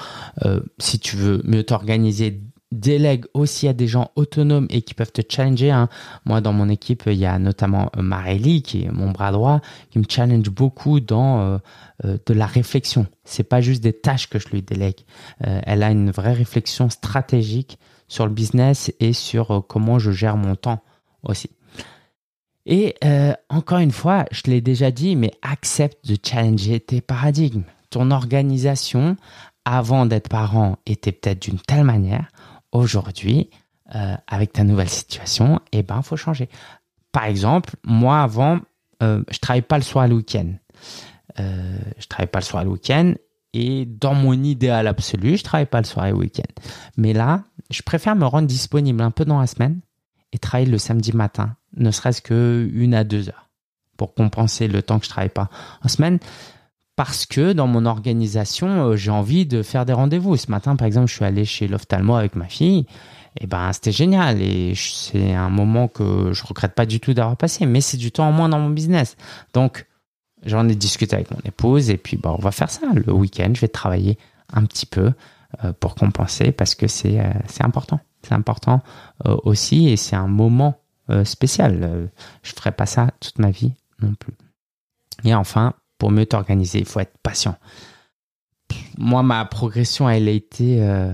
euh, si tu veux mieux t'organiser délègue aussi à des gens autonomes et qui peuvent te challenger. Hein. Moi, dans mon équipe, il y a notamment euh, Marélie, qui est mon bras droit, qui me challenge beaucoup dans euh, euh, de la réflexion. C'est pas juste des tâches que je lui délègue. elle a une vraie réflexion stratégique sur le business et sur comment je gère mon temps aussi. Et encore une fois, je l'ai déjà dit, mais accepte de challenger tes paradigmes. Ton organisation, avant d'être parent, était peut-être d'une telle manière aujourd'hui, euh, avec ta nouvelle situation, eh ben, faut changer. Par exemple, moi, avant, euh, je travaille pas le soir le week-end. Euh, je travaille pas le soir le week-end. Et dans mon idéal absolu, je travaille pas le soir et le week-end. Mais là, je préfère me rendre disponible un peu dans la semaine et travailler le samedi matin, ne serait-ce que une à deux heures, pour compenser le temps que je travaille pas en semaine parce que dans mon organisation, euh, j'ai envie de faire des rendez-vous. Ce matin, par exemple, je suis allé chez l'ophtalmo avec ma fille. Et ben, c'était génial. Et c'est un moment que je regrette pas du tout d'avoir passé. Mais c'est du temps en moins dans mon business. Donc, j'en ai discuté avec mon épouse. Et puis, bah, on va faire ça. Le week-end, je vais travailler un petit peu euh, pour compenser parce que c'est euh, important. C'est important aussi. Et c'est un moment spécial. je ferai pas ça toute ma vie non plus. Et enfin, pour mieux t'organiser, il faut être patient. Moi, ma progression, elle a été euh,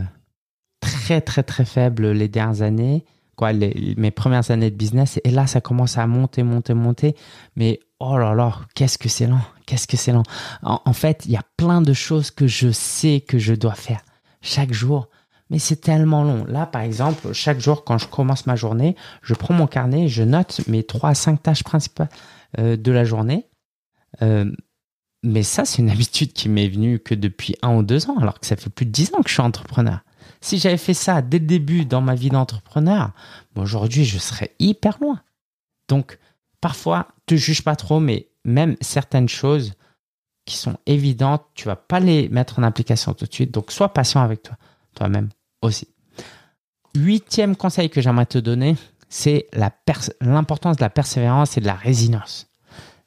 très, très, très faible les dernières années. Quoi, mes premières années de business. Et là, ça commence à monter, monter, monter. Mais oh là là, qu'est-ce que c'est lent. Qu'est-ce que c'est lent. En, fait, il y a plein de choses que je sais que je dois faire chaque jour. Mais c'est tellement long. Là, par exemple, chaque jour, quand je commence ma journée, je prends mon carnet, je note mes trois à cinq tâches principales euh, de la journée. Euh, mais ça, c'est une habitude qui m'est venue que depuis un ou deux ans, alors que ça fait plus de dix ans que je suis entrepreneur. Si j'avais fait ça dès le début dans ma vie d'entrepreneur, aujourd'hui, je serais hyper loin. Donc, parfois, te juge pas trop, mais même certaines choses qui sont évidentes, tu vas pas les mettre en application tout de suite. Donc, sois patient avec toi, toi-même aussi. Huitième conseil que j'aimerais te donner, c'est l'importance de la persévérance et de la résilience.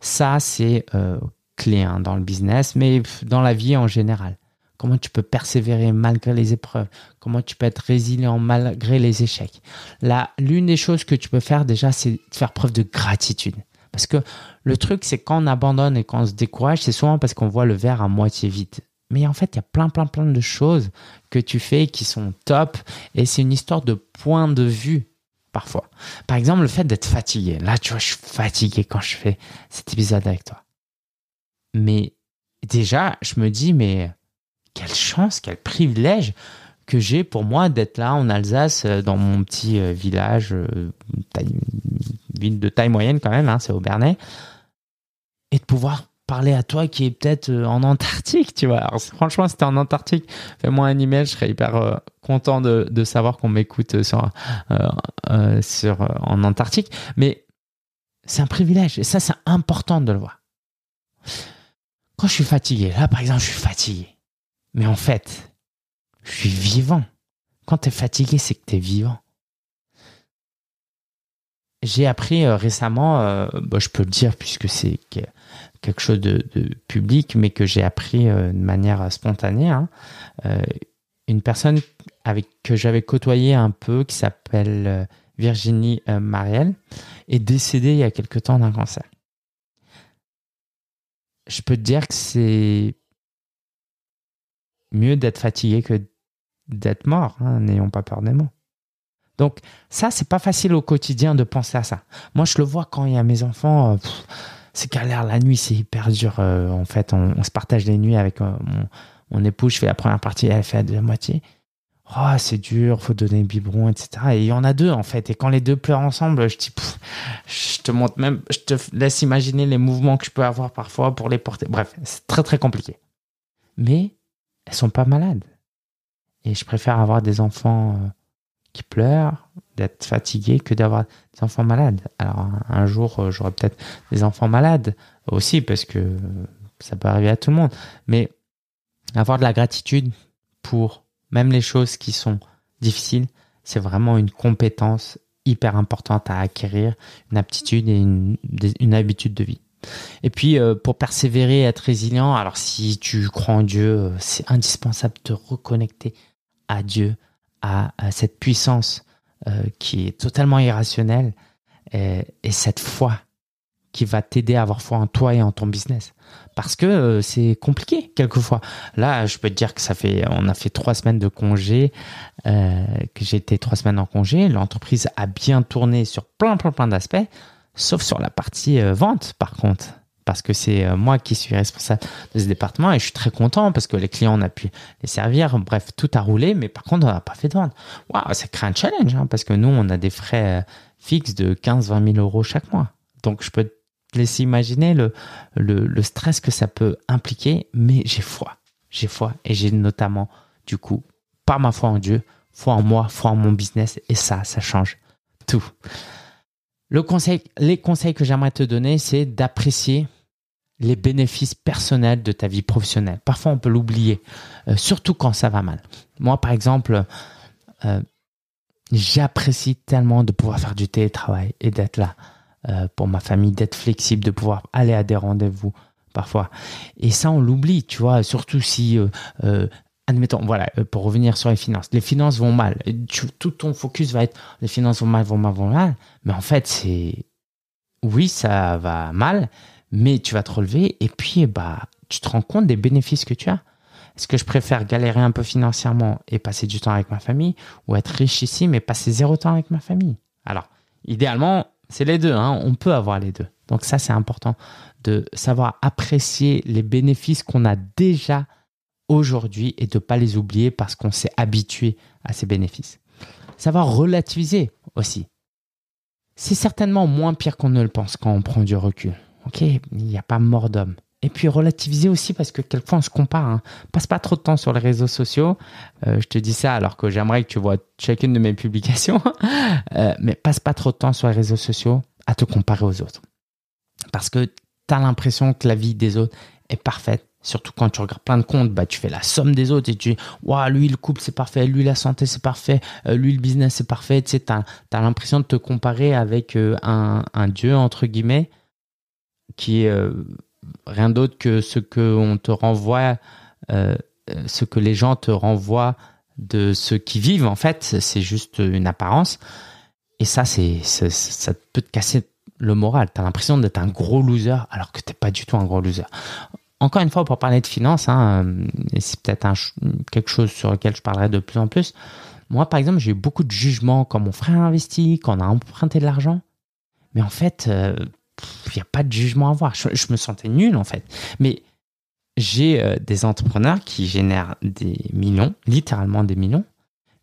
Ça, c'est euh, clé hein, dans le business, mais dans la vie en général. Comment tu peux persévérer malgré les épreuves? Comment tu peux être résilient malgré les échecs? Là, l'une des choses que tu peux faire déjà, c'est de faire preuve de gratitude. Parce que le truc, c'est quand on abandonne et quand on se décourage, c'est souvent parce qu'on voit le verre à moitié vide. Mais en fait, il y a plein, plein, plein de choses que tu fais qui sont top. Et c'est une histoire de point de vue parfois. Par exemple, le fait d'être fatigué. Là, tu vois, je suis fatigué quand je fais cet épisode avec toi. Mais déjà, je me dis, mais quelle chance, quel privilège que j'ai pour moi d'être là en Alsace, euh, dans mon petit euh, village, euh, ville de taille moyenne quand même, hein, c'est Aubernais, et de pouvoir parler à toi qui est peut-être en Antarctique, tu vois. Alors, franchement, si t'es en Antarctique, fais-moi un email, je serais hyper content de, savoir qu'on m'écoute sur, en Antarctique. Mais c'est un privilège, et ça, c'est important de le voir. Quand je suis fatigué, là par exemple, je suis fatigué. Mais en fait, je suis vivant. Quand tu es fatigué, c'est que tu es vivant. J'ai appris euh, récemment, euh, bah, je peux le dire puisque c'est quelque chose de, public, mais que j'ai appris euh, de manière spontanée. Hein. une personne avec que j'avais côtoyé un peu, qui s'appelle Virginie Marielle, est décédée il y a quelque temps d'un cancer je peux te dire que c'est mieux d'être fatigué que d'être mort. Hein, n'ayons pas peur des mots. Donc ça, c'est pas facile au quotidien de penser à ça. Moi, je le vois quand il y a mes enfants. Euh, c'est galère la nuit, c'est hyper dur. Euh, en fait, on, se partage les nuits avec euh, mon, épouse. Je fais la première partie, elle fait la moitié oh, c'est dur, faut donner le biberon, etc. Et il y en a deux en fait. Et quand les deux pleurent ensemble, je dis, je te montre même, je te laisse imaginer les mouvements que je peux avoir parfois pour les porter. Bref, c'est très très compliqué. Mais elles sont pas malades. Et je préfère avoir des enfants euh, qui pleurent, d'être fatigué que d'avoir des enfants malades. Alors un jour, euh, j'aurai peut-être des enfants malades aussi parce que ça peut arriver à tout le monde. Mais avoir de la gratitude pour même les choses qui sont difficiles, c'est vraiment une compétence hyper importante à acquérir, une aptitude et une, une habitude de vie. Et puis euh, pour persévérer, être résilient, alors si tu crois en Dieu, euh, c'est indispensable de reconnecter à Dieu, à, cette puissance euh, qui est totalement irrationnelle et, et cette foi qui va t'aider à avoir foi en toi et en ton business. Parce que euh, c'est compliqué quelquefois. Là, je peux te dire que ça fait, on a fait trois semaines de congé, euh, que été trois semaines en congé. L'entreprise a bien tourné sur plein, plein, plein d'aspects, sauf sur la partie euh, vente, par contre. Parce que c'est euh, moi qui suis responsable de ce département et je suis très content parce que les clients, on a pu les servir. Bref, tout a roulé, mais par contre, on n'a pas fait de vente. Waouh, ça crée un challenge hein, parce que nous, on a des frais fixes de 15-20 000 euros chaque mois. Donc, je peux laisser imaginer le, le, stress que ça peut impliquer, mais j'ai foi. J'ai foi et j'ai notamment, du coup, par ma foi en Dieu, foi en moi, foi en mon business et ça, ça change tout. Le conseil, les conseils que j'aimerais te donner, c'est d'apprécier les bénéfices personnels de ta vie professionnelle. Parfois, on peut l'oublier, euh, surtout quand ça va mal. Moi, par exemple, euh, j'apprécie tellement de pouvoir faire du télétravail et d'être là. Euh, pour ma famille, d'être flexible, de pouvoir aller à des rendez-vous parfois. Et ça, on l'oublie, tu vois, surtout si, euh, euh, admettons, voilà, pour revenir sur les finances, les finances vont mal. tout ton focus va être les finances vont mal, vont mal, vont mal. Mais en fait, c'est oui, ça va mal, mais tu vas te relever et puis bah tu te rends compte des bénéfices que tu as. Est-ce que je préfère galérer un peu financièrement et passer du temps avec ma famille ou être riche ici mais passer zéro temps avec ma famille? Alors, idéalement, c'est les deux, hein. on peut avoir les deux. Donc ça, c'est important de savoir apprécier les bénéfices qu'on a déjà aujourd'hui et de ne pas les oublier parce qu'on s'est habitué à ces bénéfices. Savoir relativiser aussi. C'est certainement moins pire qu'on ne le pense quand on prend du recul. Ok, il n'y a pas mort d'homme. Et puis relativiser aussi parce que quelquefois on se compare. Hein. Passe pas trop de temps sur les réseaux sociaux. Euh, je te dis ça alors que j'aimerais que tu vois chacune de mes publications. Euh, mais passe pas trop de temps sur les réseaux sociaux à te comparer aux autres. Parce que tu as l'impression que la vie des autres est parfaite. Surtout quand tu regardes plein de comptes, bah, tu fais la somme des autres et tu dis, waouh, lui le couple c'est parfait, lui la santé c'est parfait, euh, lui le business c'est parfait. Tu as l'impression de te comparer avec un, un dieu, entre guillemets, qui est rien d'autre que ce que on te renvoie, euh, ce que les gens te renvoient de ceux qui vivent. En fait, c'est juste une apparence. Et ça, c'est, ça peut te casser le moral. Tu as l'impression d'être un gros loser alors que t'es pas du tout un gros loser. Encore une fois, pour parler de finances, hein, et c'est peut-être quelque chose sur lequel je parlerai de plus en plus. Moi, par exemple, j'ai eu beaucoup de jugements quand mon frère a investi, quand on a emprunté de l'argent. Mais en fait, euh, il n'y a pas de jugement à avoir. Je, me sentais nul en fait. Mais j'ai euh, des entrepreneurs qui génèrent des millions, littéralement des millions.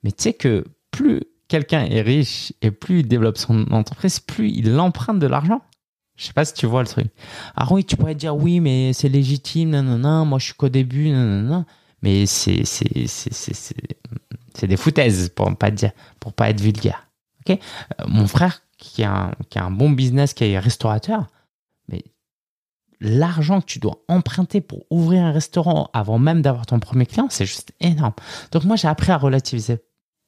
Mais tu sais que plus quelqu'un est riche et plus il développe son entreprise, plus il emprunte de l'argent. Je sais pas si tu vois le truc. Alors oui, tu pourrais dire oui, mais c'est légitime, non, non, non, moi je suis qu'au début, non. Mais c'est, c'est, c'est, c'est, c'est des foutaises pour pas dire, pour pas être vulgaire. Ok, euh, mon frère qui a, un, qui un bon business, qui est restaurateur, mais l'argent que tu dois emprunter pour ouvrir un restaurant avant même d'avoir ton premier client, c'est juste énorme. Donc moi, j'ai appris à relativiser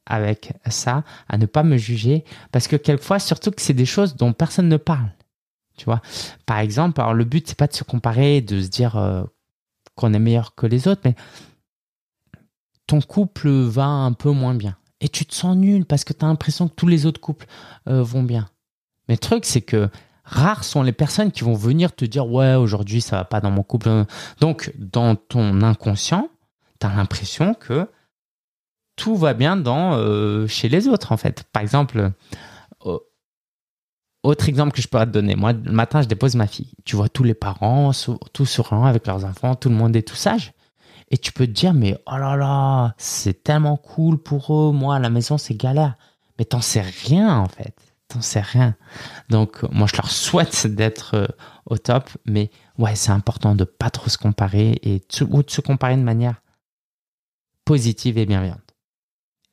avec ça, à ne pas me juger, parce que quelquefois, surtout que c'est des choses dont personne ne parle. Tu vois, par exemple, alors le but c'est pas de se comparer, de se dire euh, qu'on est meilleur que les autres, mais ton couple va un peu moins bien et tu te sens nul parce que tu as l'impression que tous les autres couples euh, vont bien. Mais le truc, c'est que rares sont les personnes qui vont venir te dire ouais, aujourd'hui ça va pas dans mon couple. Donc, dans ton inconscient, tu as l'impression que tout va bien dans euh, chez les autres en fait. Par exemple, autre exemple que je pourrais te donner, moi le matin je dépose ma fille. Tu vois tous les parents, tous souriants avec leurs enfants, tout le monde est tout sage. Et tu peux te dire, mais oh là là, c'est tellement cool pour eux. Moi, à la maison, c'est galère. Mais t'en sais rien, en fait. T'en sais rien. Donc, moi, je leur souhaite d'être euh, au top. Mais ouais, c'est important de pas trop se comparer et ou de se comparer de manière positive et bienveillante.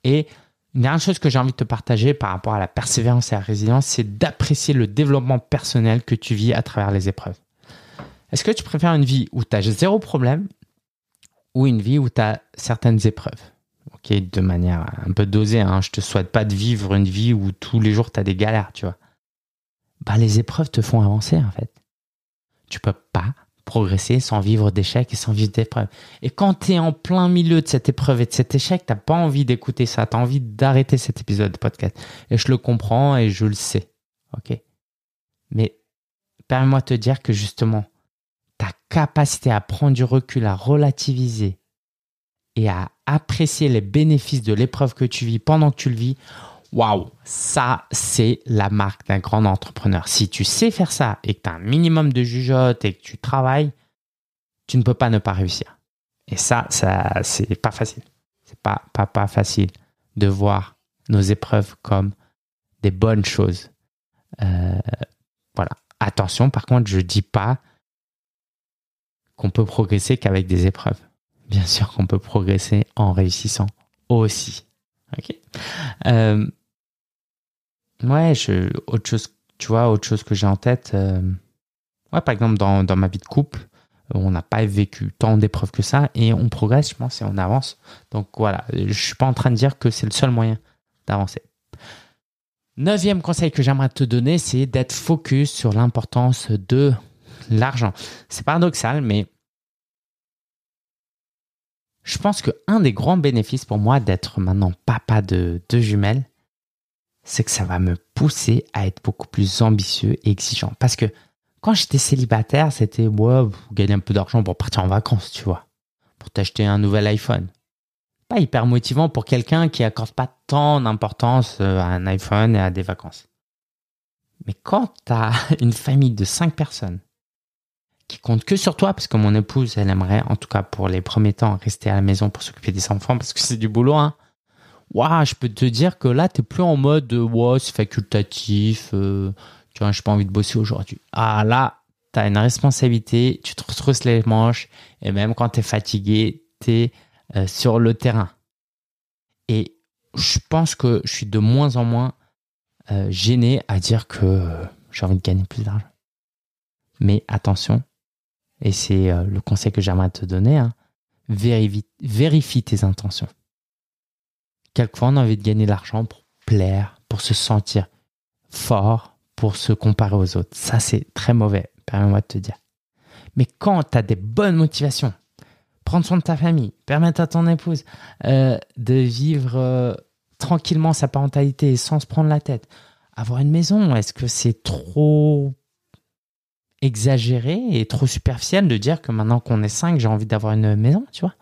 Et Une dernière chose que j'ai envie de te partager par rapport à la persévérance et à la résilience, c'est d'apprécier le développement personnel que tu vis à travers les épreuves. Est-ce que tu préfères une vie où tu as zéro problème ou une vie où tu as certaines épreuves Ok, de manière un peu dosée, hein. je te souhaite pas de vivre une vie où tous les jours tu as des galères, tu vois. Bah, les épreuves te font avancer en fait. Tu peux pas progresser sans vivre d'échecs et sans vivre d'épreuves. Et quand tu es en plein milieu de cette épreuve et de cet échec, t'as pas envie d'écouter ça, tu as envie d'arrêter cet épisode de podcast. Et je le comprends et je le sais. OK Mais permets-moi de te dire que justement, ta capacité à prendre du recul, à relativiser et à apprécier les bénéfices de l'épreuve que tu vis pendant que tu le vis, waouh, ça c'est la marque d'un grand entrepreneur. Si tu sais faire ça et que tu as un minimum de jugeote et que tu travailles, tu ne peux pas ne pas réussir. Et ça, ça c'est pas facile. C'est pas, pas, pas facile de voir nos épreuves comme des bonnes choses. Euh, voilà. Attention, par contre, je dis pas qu'on peut progresser qu'avec des épreuves. Bien sûr qu'on peut progresser en réussissant aussi. Ok. Euh, ouais, autre chose, tu vois, autre chose que j'ai en tête. Euh, ouais, par exemple, dans, ma vie de couple, on n'a pas vécu tant d'épreuves que ça et on progresse, je pense, et on avance. Donc voilà, je suis pas en train de dire que c'est le seul moyen d'avancer. Neuvième conseil que j'aimerais te donner, c'est d'être focus sur l'importance de l'argent. C'est paradoxal, mais je pense que un des grands bénéfices pour moi d'être maintenant papa de deux jumelles, c'est que ça va me pousser à être beaucoup plus ambitieux et exigeant. Parce que quand j'étais célibataire, c'était ouais, gagner un peu d'argent pour partir en vacances, tu vois, pour t'acheter un nouvel iPhone. Pas hyper motivant pour quelqu'un qui accorde pas tant d'importance euh, à un iPhone et à des vacances. Mais quand tu as une famille de cinq personnes qui compte que sur toi, parce que mon épouse, elle aimerait, en tout cas pour les premiers temps, rester à la maison pour s'occuper des enfants, parce que c'est du boulot, hein. Waouh, je peux te dire que là, tu plus en mode, wow, c'est facultatif, euh, tu vois, je pas envie de bosser aujourd'hui. Ah là, tu as une responsabilité, tu te retrousses les manches, et même quand tu es fatigué, tu es euh, sur le terrain. Et je pense que je suis de moins en moins euh, gêné à dire que j'ai envie de gagner plus d'argent. Mais attention, et c'est euh, le conseil que j'aimerais te donner, hein, vérifie, tes intentions. Quelquefois, on a envie de gagner de l'argent pour plaire, pour se sentir fort, pour se comparer aux autres. Ça, c'est très mauvais, permets-moi de te dire. Mais quand tu as des bonnes motivations, prendre soin de ta famille, permettre à ton épouse euh, de vivre euh, tranquillement sa parentalité sans se prendre la tête, avoir une maison, est-ce que c'est trop exagéré et trop superficiel de dire que maintenant qu'on est 5, j'ai envie d'avoir une maison, tu vois.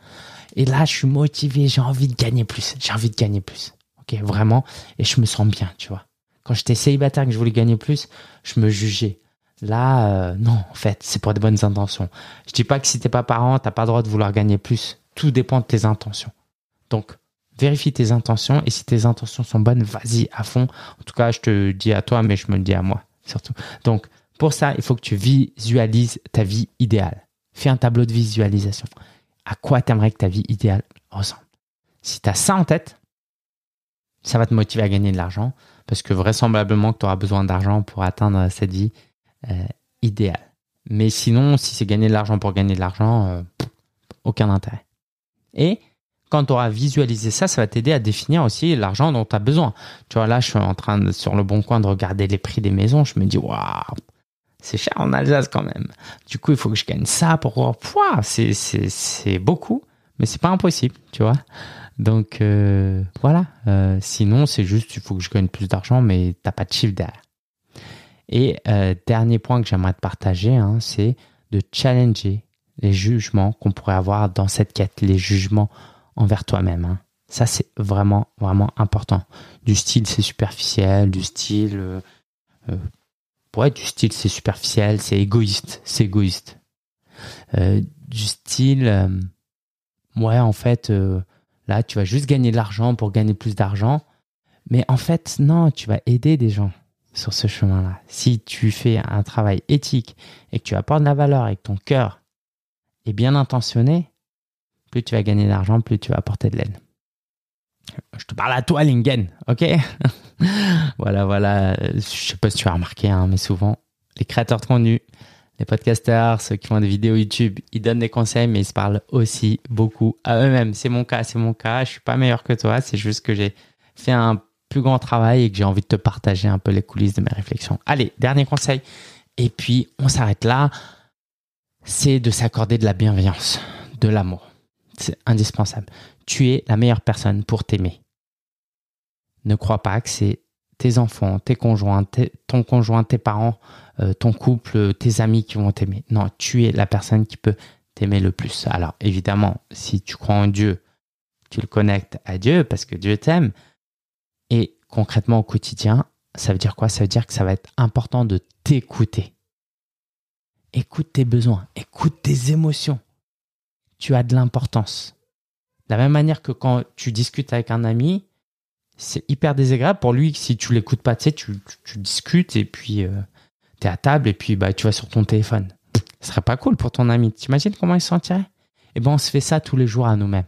Et là, je suis motivé, j'ai envie de gagner plus, j'ai envie de gagner plus. Ok, vraiment, et je me sens bien, tu vois. Quand j'étais célibataire, que je voulais gagner plus, je me jugeais. Là, euh, non, en fait, c'est pour des bonnes intentions. Je dis pas que si t'es pas parent, t'as pas le droit de vouloir gagner plus. Tout dépend de tes intentions. Donc, vérifie tes intentions et si tes intentions sont bonnes, vas-y à fond. En tout cas, je te dis à toi, mais je me le dis à moi surtout. Donc, pour ça, il faut que tu visualises ta vie idéale. Fais un tableau de visualisation. À quoi tu aimerais que ta vie idéale ressemble? Si tu as ça en tête, ça va te motiver à gagner de l'argent parce que vraisemblablement que tu auras besoin d'argent pour atteindre cette vie euh, idéale. Mais sinon, si c'est gagner de l'argent pour gagner de l'argent, euh, aucun intérêt. Et quand tu auras visualisé ça, ça va t'aider à définir aussi l'argent dont tu as besoin. Tu vois, là, je suis en train sur le bon coin de regarder les prix des maisons. Je me dis, waouh, c'est cher en Alsace quand même. Du coup, il faut que je gagne ça pour. C'est, c'est, c'est beaucoup, mais c'est pas impossible, tu vois. Donc euh, voilà. Euh, sinon, c'est juste, il faut que je gagne plus d'argent, mais t'as pas de chiffre derrière. Et euh, dernier point que j'aimerais te partager, hein, c'est de challenger les jugements qu'on pourrait avoir dans cette quête, les jugements envers toi-même. Hein. Ça, c'est vraiment, vraiment important. Du style, c'est superficiel, du style, ouais, du style c'est superficiel, c'est égoïste, c'est égoïste. Euh, du style, euh, ouais, en fait, euh, là, tu vas juste gagner de l'argent pour gagner plus d'argent. Mais en fait, non, tu vas aider des gens sur ce chemin-là. Si tu fais un travail éthique et que tu apportes de la valeur et que ton cœur est bien intentionné, plus tu vas gagner d'argent, plus tu vas apporter de l'aide. Je te parle à toi, Lingen, ok? Voilà, voilà. Je sais pas si tu as remarqué, hein, mais souvent, les créateurs de contenu, les podcasters, ceux qui font des vidéos YouTube, ils donnent des conseils, mais ils se parlent aussi beaucoup à eux-mêmes. C'est mon cas, c'est mon cas. Je suis pas meilleur que toi. C'est juste que j'ai fait un plus grand travail et que j'ai envie de te partager un peu les coulisses de mes réflexions. Allez, dernier conseil. Et puis, on s'arrête là. C'est de s'accorder de la bienveillance, de l'amour. C'est indispensable. Tu es la meilleure personne pour t'aimer. Ne crois pas que c'est tes enfants, tes conjoints, ton conjoint, tes parents, euh, ton couple, tes amis qui vont t'aimer. Non, tu es la personne qui peut t'aimer le plus. Alors évidemment, si tu crois en Dieu, tu le connectes à Dieu parce que Dieu t'aime. Et concrètement au quotidien, ça veut dire quoi? Ça veut dire que ça va être important de t'écouter. Écoute tes besoins, écoute tes émotions. Tu as de l'importance. De la même manière que quand tu discutes avec un ami, c'est hyper désagréable pour lui si tu l'écoutes pas. Tu sais, tu, discutes et puis euh, tu es à table et puis bah, tu vas sur ton téléphone. Ce serait pas cool pour ton ami. T'imagines comment il se sentirait? Eh ben, on se fait ça tous les jours à nous-mêmes.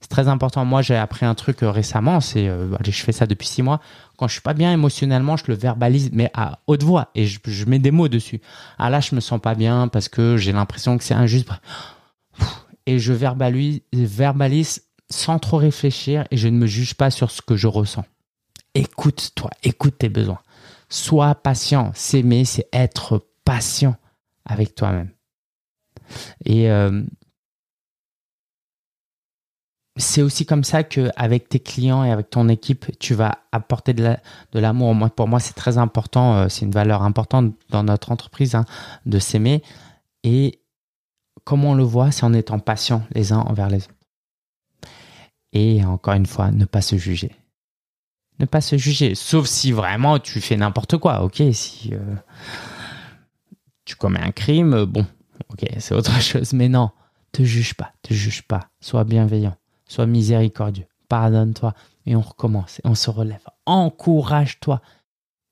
C'est très important. Moi, j'ai appris un truc euh, récemment. C'est, euh, je fais ça depuis six mois. Quand je suis pas bien émotionnellement, je le verbalise, mais à haute voix et je, mets des mots dessus. Ah là, je me sens pas bien parce que j'ai l'impression que c'est injuste. Et je verbalise, sans trop réfléchir et je ne me juge pas sur ce que je ressens. Écoute-toi, écoute tes besoins. Sois patient. S'aimer, c'est être patient avec toi-même. Et euh, c'est aussi comme ça que avec tes clients et avec ton équipe, tu vas apporter de l'amour. Pour moi, c'est très important. Euh, c'est une valeur importante dans notre entreprise hein, de s'aimer. Et comment on le voit, c'est en étant patient les uns envers les autres. Et encore une fois, ne pas se juger. Ne pas se juger, sauf si vraiment tu fais n'importe quoi, ok Si euh, tu commets un crime, bon, ok, c'est autre chose, mais non, te juge pas, te juge pas, sois bienveillant, sois miséricordieux, pardonne-toi, et on recommence, et on se relève. Encourage-toi,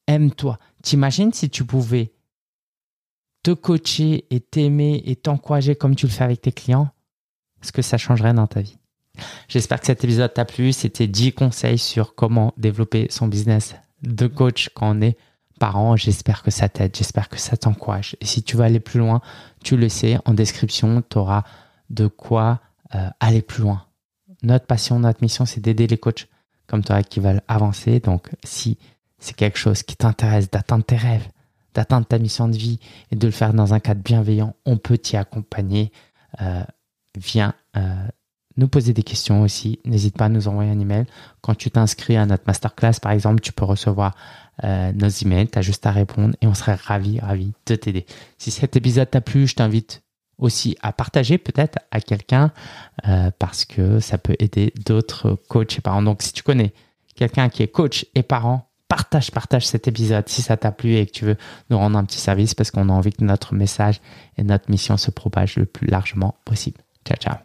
aime-toi. T'imagines si tu pouvais te coacher et t'aimer et t'encourager comme tu le fais avec tes clients, ce que ça changerait dans ta vie? J'espère que cet épisode t'a plu. C'était 10 conseils sur comment développer son business de coach quand on est parent. J'espère que ça t'aide, j'espère que ça t'encourage. Et si tu veux aller plus loin, tu le sais, en description, tu auras de quoi euh, aller plus loin. Notre passion, notre mission, c'est d'aider les coachs comme toi qui veulent avancer. Donc, si c'est quelque chose qui t'intéresse d'atteindre tes rêves, d'atteindre ta mission de vie et de le faire dans un cadre bienveillant, on peut t'y accompagner. Euh, viens euh, nous poser des questions aussi. N'hésite pas à nous envoyer un email. Quand tu t'inscris à notre masterclass, par exemple, tu peux recevoir euh, nos emails. Tu as juste à répondre et on serait ravis, ravis de t'aider. Si cet épisode t'a plu, je t'invite aussi à partager peut-être à quelqu'un euh, parce que ça peut aider d'autres coachs et parents. Donc, si tu connais quelqu'un qui est coach et parent, partage, partage cet épisode si ça t'a plu et que tu veux nous rendre un petit service parce qu'on a envie que notre message et notre mission se propagent le plus largement possible. Ciao, ciao.